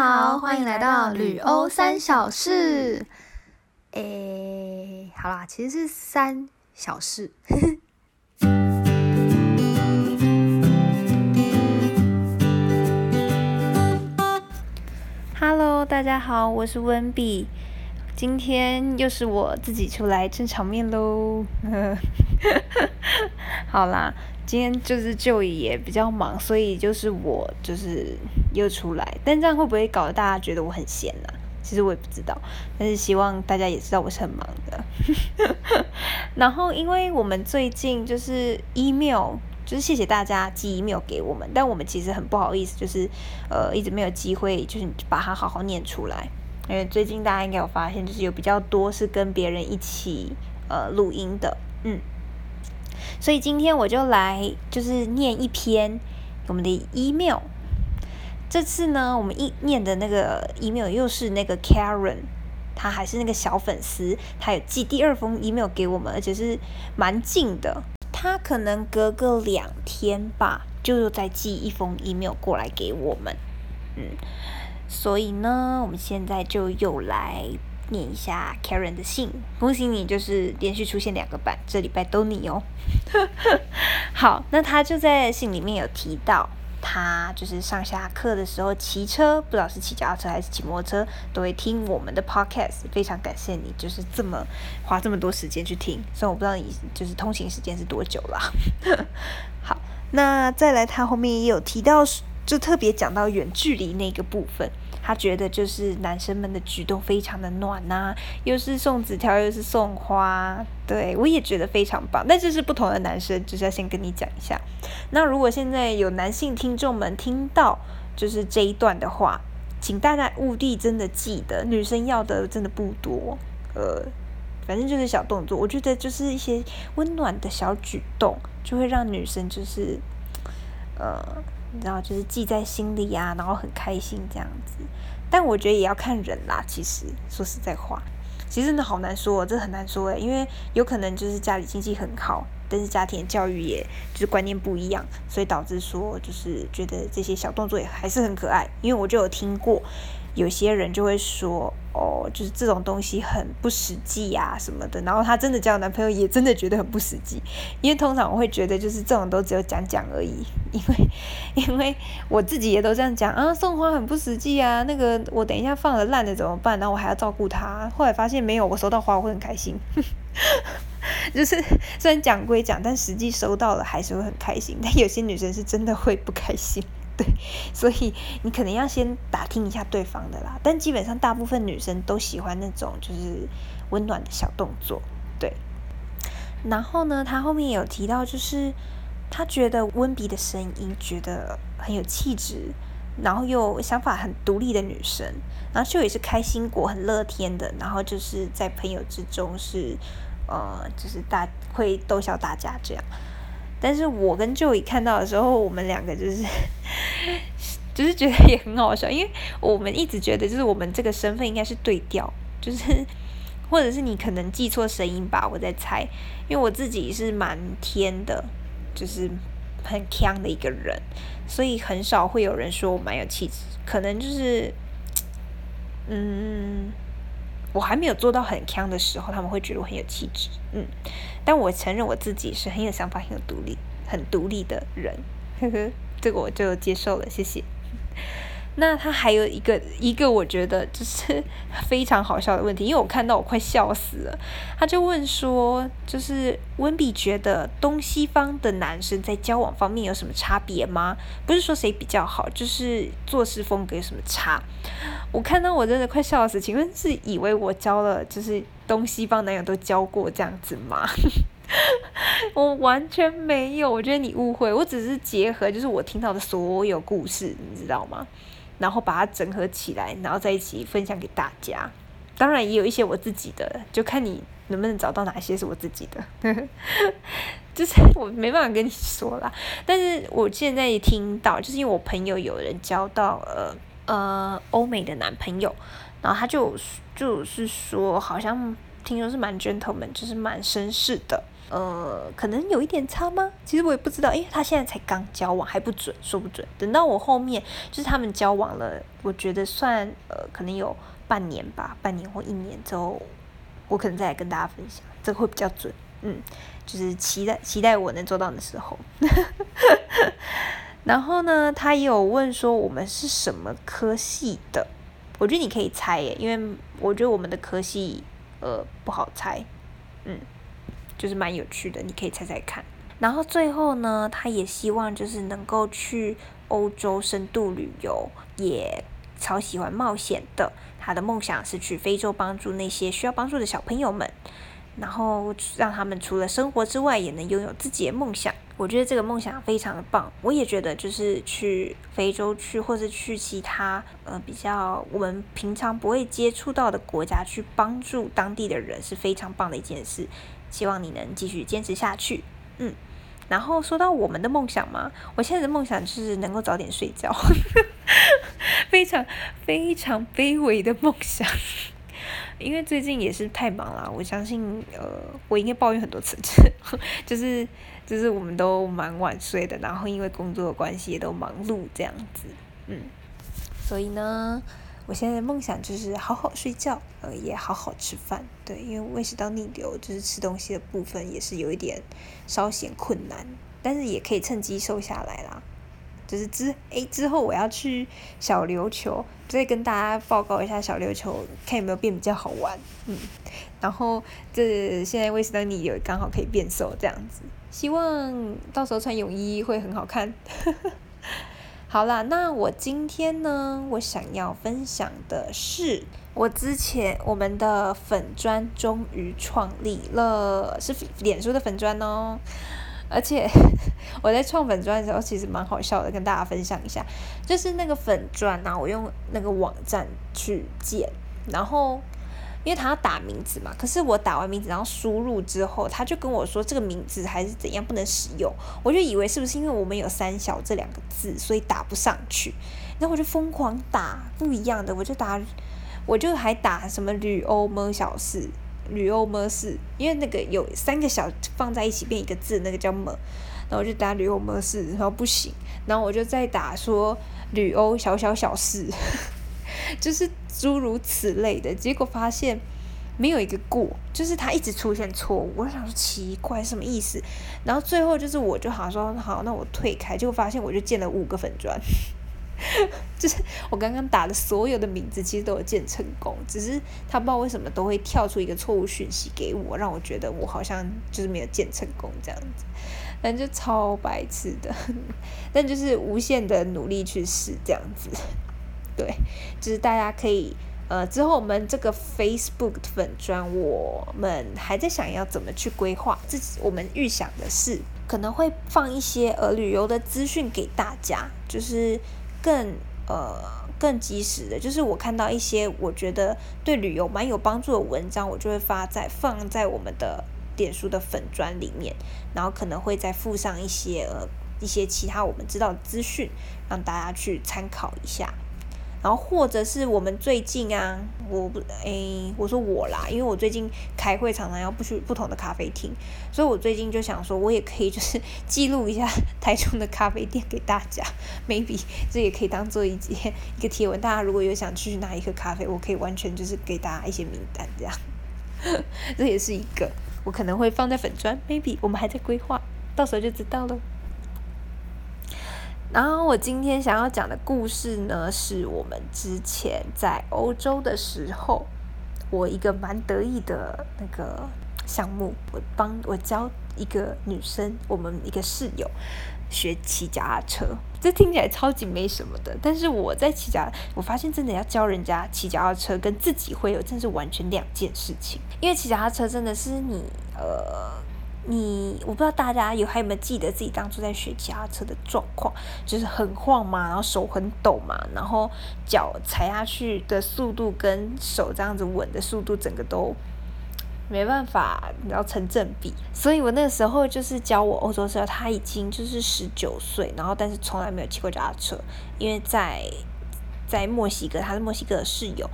好，欢迎来到旅欧三小事。诶，好啦，其实是三小事。Hello，大家好，我是温碧，今天又是我自己出来撑场面喽。好啦，今天就是就也比较忙，所以就是我就是又出来，但这样会不会搞得大家觉得我很闲呢？其实我也不知道，但是希望大家也知道我是很忙的。然后，因为我们最近就是 email。就是谢谢大家寄 email 给我们，但我们其实很不好意思，就是呃一直没有机会，就是把它好好念出来。因为最近大家应该有发现，就是有比较多是跟别人一起呃录音的，嗯。所以今天我就来就是念一篇我们的 email。这次呢，我们一念的那个 email 又是那个 Karen，他还是那个小粉丝，他有寄第二封 email 给我们，而且是蛮近的。他可能隔个两天吧，就又再寄一封 email 过来给我们，嗯，所以呢，我们现在就又来念一下 Karen 的信。恭喜你，就是连续出现两个版，这礼拜都你哦。好，那他就在信里面有提到。他就是上下课的时候骑车，不知道是骑脚踏车还是骑摩托车，都会听我们的 podcast。非常感谢你，就是这么花这么多时间去听。虽然我不知道你就是通行时间是多久了。好，那再来，他后面也有提到，就特别讲到远距离那个部分。他觉得就是男生们的举动非常的暖呐，又是送纸条又是送花，对我也觉得非常棒。但这是不同的男生，就是要先跟你讲一下。那如果现在有男性听众们听到就是这一段的话，请大家务必真的记得，女生要的真的不多，呃，反正就是小动作。我觉得就是一些温暖的小举动，就会让女生就是，呃。你知道，就是记在心里啊，然后很开心这样子。但我觉得也要看人啦。其实说实在话，其实真的好难说，这很难说诶，因为有可能就是家里经济很好，但是家庭教育也就是观念不一样，所以导致说就是觉得这些小动作也还是很可爱。因为我就有听过。有些人就会说，哦，就是这种东西很不实际呀什么的。然后她真的交男朋友，也真的觉得很不实际。因为通常我会觉得，就是这种都只有讲讲而已。因为，因为我自己也都这样讲啊，送花很不实际啊。那个我等一下放了烂的怎么办？然后我还要照顾他。后来发现没有，我收到花我会很开心。就是虽然讲归讲，但实际收到了还是会很开心。但有些女生是真的会不开心。对，所以你可能要先打听一下对方的啦。但基本上大部分女生都喜欢那种就是温暖的小动作，对。然后呢，他后面有提到，就是他觉得温比的声音觉得很有气质，然后又想法很独立的女生。然后秀也是开心果，很乐天的，然后就是在朋友之中是呃，就是大会逗笑大家这样。但是我跟舅姨看到的时候，我们两个就是，就是觉得也很好笑，因为我们一直觉得就是我们这个身份应该是对调，就是或者是你可能记错声音吧，我在猜，因为我自己是蛮天的，就是很强的一个人，所以很少会有人说我蛮有气质，可能就是，嗯。我还没有做到很强的时候，他们会觉得我很有气质，嗯，但我承认我自己是很有想法、很有独立、很独立的人，呵呵，这个我就接受了，谢谢。那他还有一个一个我觉得就是 非常好笑的问题，因为我看到我快笑死了。他就问说，就是温比觉得东西方的男生在交往方面有什么差别吗？不是说谁比较好，就是做事风格有什么差？我看到我真的快笑死，请问是以为我交了就是东西方男友都交过这样子吗？我完全没有，我觉得你误会，我只是结合就是我听到的所有故事，你知道吗？然后把它整合起来，然后在一起分享给大家。当然也有一些我自己的，就看你能不能找到哪些是我自己的。就是我没办法跟你说啦，但是我现在也听到，就是因为我朋友有人交到呃呃欧美的男朋友，然后他就就是说好像听说是蛮 gentleman，就是蛮绅士的。呃，可能有一点差吗？其实我也不知道，因为他现在才刚交往，还不准，说不准。等到我后面就是他们交往了，我觉得算呃，可能有半年吧，半年或一年之后，我可能再来跟大家分享，这个会比较准。嗯，就是期待期待我能做到的时候。然后呢，他也有问说我们是什么科系的，我觉得你可以猜耶，因为我觉得我们的科系呃不好猜，嗯。就是蛮有趣的，你可以猜猜看。然后最后呢，他也希望就是能够去欧洲深度旅游，也超喜欢冒险的。他的梦想是去非洲帮助那些需要帮助的小朋友们，然后让他们除了生活之外，也能拥有自己的梦想。我觉得这个梦想非常的棒。我也觉得就是去非洲去，或者去其他呃比较我们平常不会接触到的国家去帮助当地的人，是非常棒的一件事。希望你能继续坚持下去，嗯。然后说到我们的梦想嘛，我现在的梦想就是能够早点睡觉，非常非常卑微的梦想。因为最近也是太忙了，我相信呃，我应该抱怨很多次，就是就是我们都蛮晚睡的，然后因为工作的关系也都忙碌这样子，嗯。所以呢。我现在的梦想就是好好睡觉，呃，也好好吃饭。对，因为胃食道逆流，就是吃东西的部分也是有一点稍显困难，但是也可以趁机瘦下来啦。就是之诶之后我要去小琉球，再跟大家报告一下小琉球，看有没有变比较好玩。嗯，然后这现在胃食道逆流刚好可以变瘦这样子，希望到时候穿泳衣会很好看。好啦，那我今天呢，我想要分享的是，我之前我们的粉砖终于创立了，是脸书的粉砖哦，而且 我在创粉砖的时候其实蛮好笑的，跟大家分享一下，就是那个粉砖啊，我用那个网站去建，然后。因为他要打名字嘛，可是我打完名字然后输入之后，他就跟我说这个名字还是怎样不能使用，我就以为是不是因为我们有三小这两个字，所以打不上去，然后我就疯狂打不一样的，我就打，我就还打什么吕欧么小事，旅欧模式，因为那个有三个小放在一起变一个字，那个叫么，然后我就打旅欧模式，然后不行，然后我就再打说旅欧小小小事。就是诸如此类的，结果发现没有一个过，就是它一直出现错误。我想说奇怪什么意思，然后最后就是我就好像说好，那我退开，结果发现我就建了五个粉砖，就是我刚刚打的所有的名字其实都有建成功，只是他不知道为什么都会跳出一个错误讯息给我，让我觉得我好像就是没有建成功这样子，但就超白痴的，但就是无限的努力去试这样子。对，就是大家可以，呃，之后我们这个 Facebook 粉砖，我们还在想要怎么去规划。自己我们预想的是，可能会放一些呃旅游的资讯给大家，就是更呃更及时的。就是我看到一些我觉得对旅游蛮有帮助的文章，我就会发在放在我们的点书的粉砖里面，然后可能会再附上一些呃一些其他我们知道的资讯，让大家去参考一下。然后或者是我们最近啊，我不诶，我说我啦，因为我最近开会常常要不去不同的咖啡厅，所以我最近就想说，我也可以就是记录一下台中的咖啡店给大家，maybe 这也可以当做一节一个贴文，大家如果有想去哪一个咖啡，我可以完全就是给大家一些名单这样，这也是一个我可能会放在粉砖，maybe 我们还在规划，到时候就知道了。然后我今天想要讲的故事呢，是我们之前在欧洲的时候，我一个蛮得意的那个项目，我帮我教一个女生，我们一个室友学骑脚踏车。这听起来超级没什么的，但是我在骑脚，我发现真的要教人家骑脚踏车，跟自己会有真是完全两件事情。因为骑脚踏车真的是你呃。你我不知道大家有还有没有记得自己当初在学骑踏车的状况，就是很晃嘛，然后手很抖嘛，然后脚踩下去的速度跟手这样子稳的速度，整个都没办法，然后成正比。所以我那个时候就是教我欧洲时候，他已经就是十九岁，然后但是从来没有骑过脚踏车，因为在在墨西哥，他是墨西哥的室友。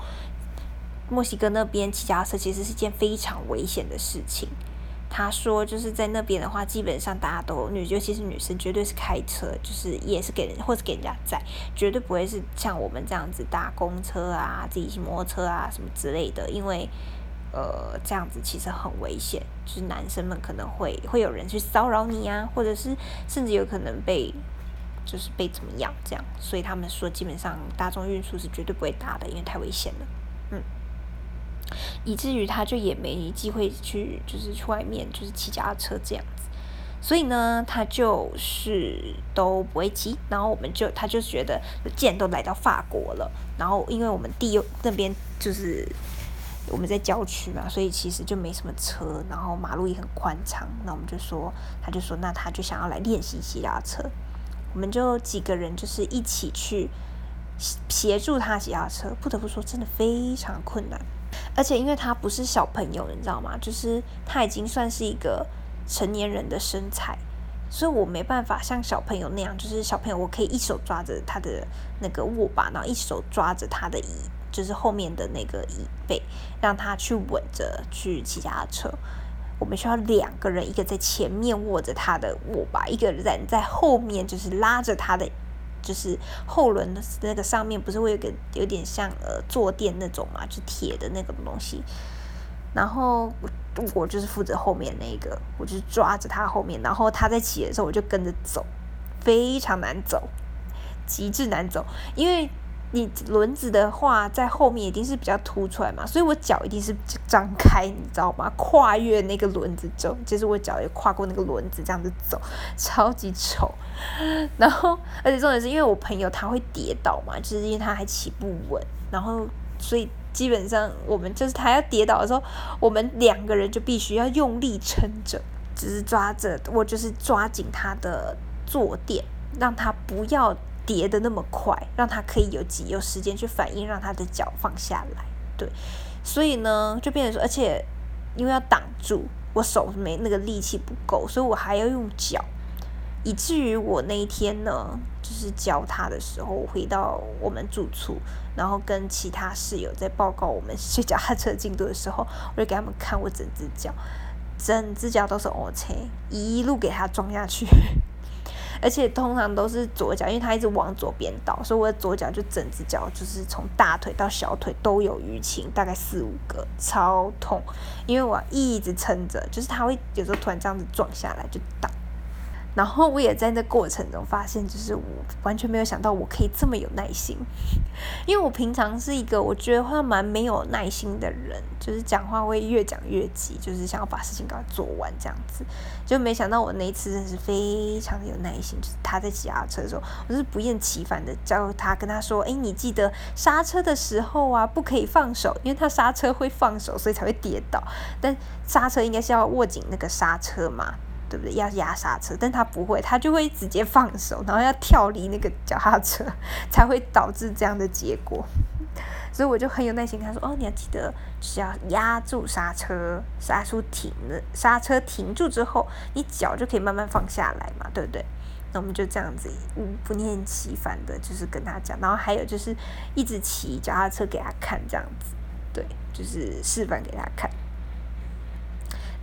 墨西哥那边骑脚踏车其实是件非常危险的事情。他说，就是在那边的话，基本上大家都女，尤其是女生，绝对是开车，就是也是给人或者给人家载，绝对不会是像我们这样子搭公车啊、自己骑摩托车啊什么之类的，因为呃这样子其实很危险，就是男生们可能会会有人去骚扰你啊，或者是甚至有可能被就是被怎么样这样，所以他们说基本上大众运输是绝对不会搭的，因为太危险了，嗯。以至于他就也没机会去，就是去外面就是骑脚踏车这样子，所以呢，他就是都不会骑。然后我们就他就觉得，既然都来到法国了，然后因为我们地又那边就是我们在郊区嘛，所以其实就没什么车，然后马路也很宽敞。那我们就说，他就说，那他就想要来练习骑脚踏车。我们就几个人就是一起去协助他骑脚踏车。不得不说，真的非常困难。而且因为他不是小朋友，你知道吗？就是他已经算是一个成年人的身材，所以我没办法像小朋友那样，就是小朋友我可以一手抓着他的那个握把，然后一手抓着他的椅，就是后面的那个椅背，让他去稳着去骑他的车。我们需要两个人，一个在前面握着他的握把，一个人在后面就是拉着他的。就是后轮的那个上面不是会有个有点像呃坐垫那种嘛，就铁的那个东西。然后我我就是负责后面那个，我就抓着他后面，然后他在骑的时候我就跟着走，非常难走，极致难走，因为。你轮子的话，在后面一定是比较凸出来嘛，所以我脚一定是张开，你知道吗？跨越那个轮子走，就是我脚也跨过那个轮子，这样子走，超级丑。然后，而且重点是因为我朋友他会跌倒嘛，就是因为他还骑不稳，然后所以基本上我们就是他要跌倒的时候，我们两个人就必须要用力撑着，只是抓着我就是抓紧他的坐垫，让他不要。叠的那么快，让他可以有几有时间去反应，让他的脚放下来。对，所以呢，就变成说，而且因为要挡住，我手没那个力气不够，所以我还要用脚，以至于我那一天呢，就是教他的时候，回到我们住处，然后跟其他室友在报告我们去脚踏车进度的时候，我就给他们看我整只脚，整只脚都是 O K，一路给他装下去。而且通常都是左脚，因为它一直往左边倒，所以我的左脚就整只脚就是从大腿到小腿都有淤青，大概四五个，超痛。因为我一直撑着，就是它会有时候突然这样子撞下来就倒。然后我也在那过程中发现，就是我完全没有想到我可以这么有耐心，因为我平常是一个我觉得话蛮没有耐心的人，就是讲话会越讲越急，就是想要把事情给它做完这样子。就没想到我那一次真的是非常的有耐心，就是他在骑车的时候，我是不厌其烦的教他，跟他说：“哎，你记得刹车的时候啊，不可以放手，因为他刹车会放手，所以才会跌倒。但刹车应该是要握紧那个刹车嘛。”对不对？要压刹车，但他不会，他就会直接放手，然后要跳离那个脚踏车，才会导致这样的结果。所以我就很有耐心跟他说：“哦，你要记得，是要压住刹车，刹车停了，刹车停住之后，你脚就可以慢慢放下来嘛，对不对？”那我们就这样子，嗯，不厌其烦的，就是跟他讲，然后还有就是一直骑脚踏车给他看，这样子，对，就是示范给他看。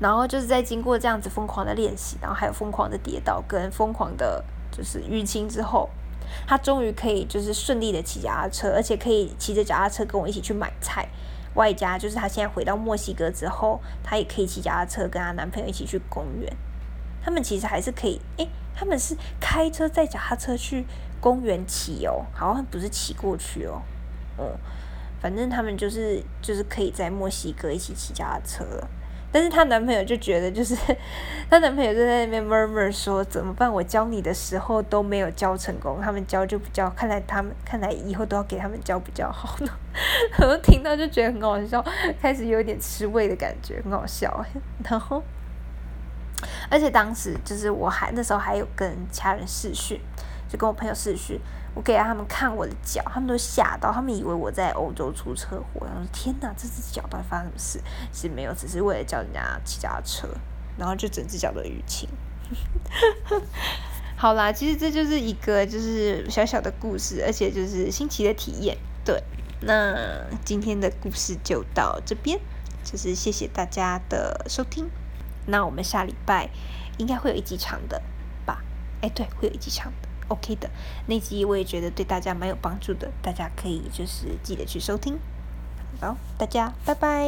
然后就是在经过这样子疯狂的练习，然后还有疯狂的跌倒跟疯狂的，就是淤青之后，他终于可以就是顺利的骑脚踏车，而且可以骑着脚踏车跟我一起去买菜。外加就是他现在回到墨西哥之后，他也可以骑脚踏车跟他男朋友一起去公园。他们其实还是可以，诶，他们是开车载脚踏车去公园骑哦，好像不是骑过去哦，嗯，反正他们就是就是可以在墨西哥一起骑脚踏车。但是她男朋友就觉得，就是 她男朋友就在那边 murmur 说怎么办？我教你的时候都没有教成功，他们教就比较，看来他们看来以后都要给他们教比较好呢。我听到就觉得很好笑，开始有点吃味的感觉，很好笑。然后，而且当时就是我还那时候还有跟其他人视讯，就跟我朋友视讯。我给他们看我的脚，他们都吓到，他们以为我在欧洲出车祸。然后说：“天哪，这只脚到底发生什么事？”其实没有，只是为了教人家骑脚踏车，然后就整只脚都淤青。好啦，其实这就是一个就是小小的故事，而且就是新奇的体验。对，那今天的故事就到这边，就是谢谢大家的收听。那我们下礼拜应该会有一集长的吧？哎，对，会有一集长的，OK 的。那集我也觉得对大家蛮有帮助的，大家可以就是记得去收听。好，大家拜拜。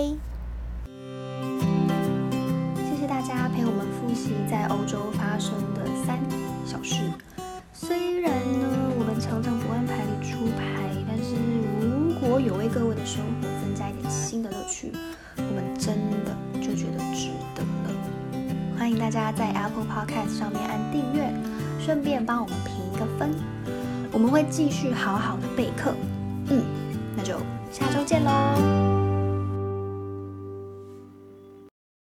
谢谢大家陪我们复习在欧洲发生的三小事。虽然呢，我们常常不按牌理出牌，但是如果有为各位的生活增加一点新的乐趣，我们真的就觉得值得了。欢迎大家在 Apple Podcast 上面按订阅，顺便帮我们分，我们会继续好好的备课。嗯，那就下周见喽。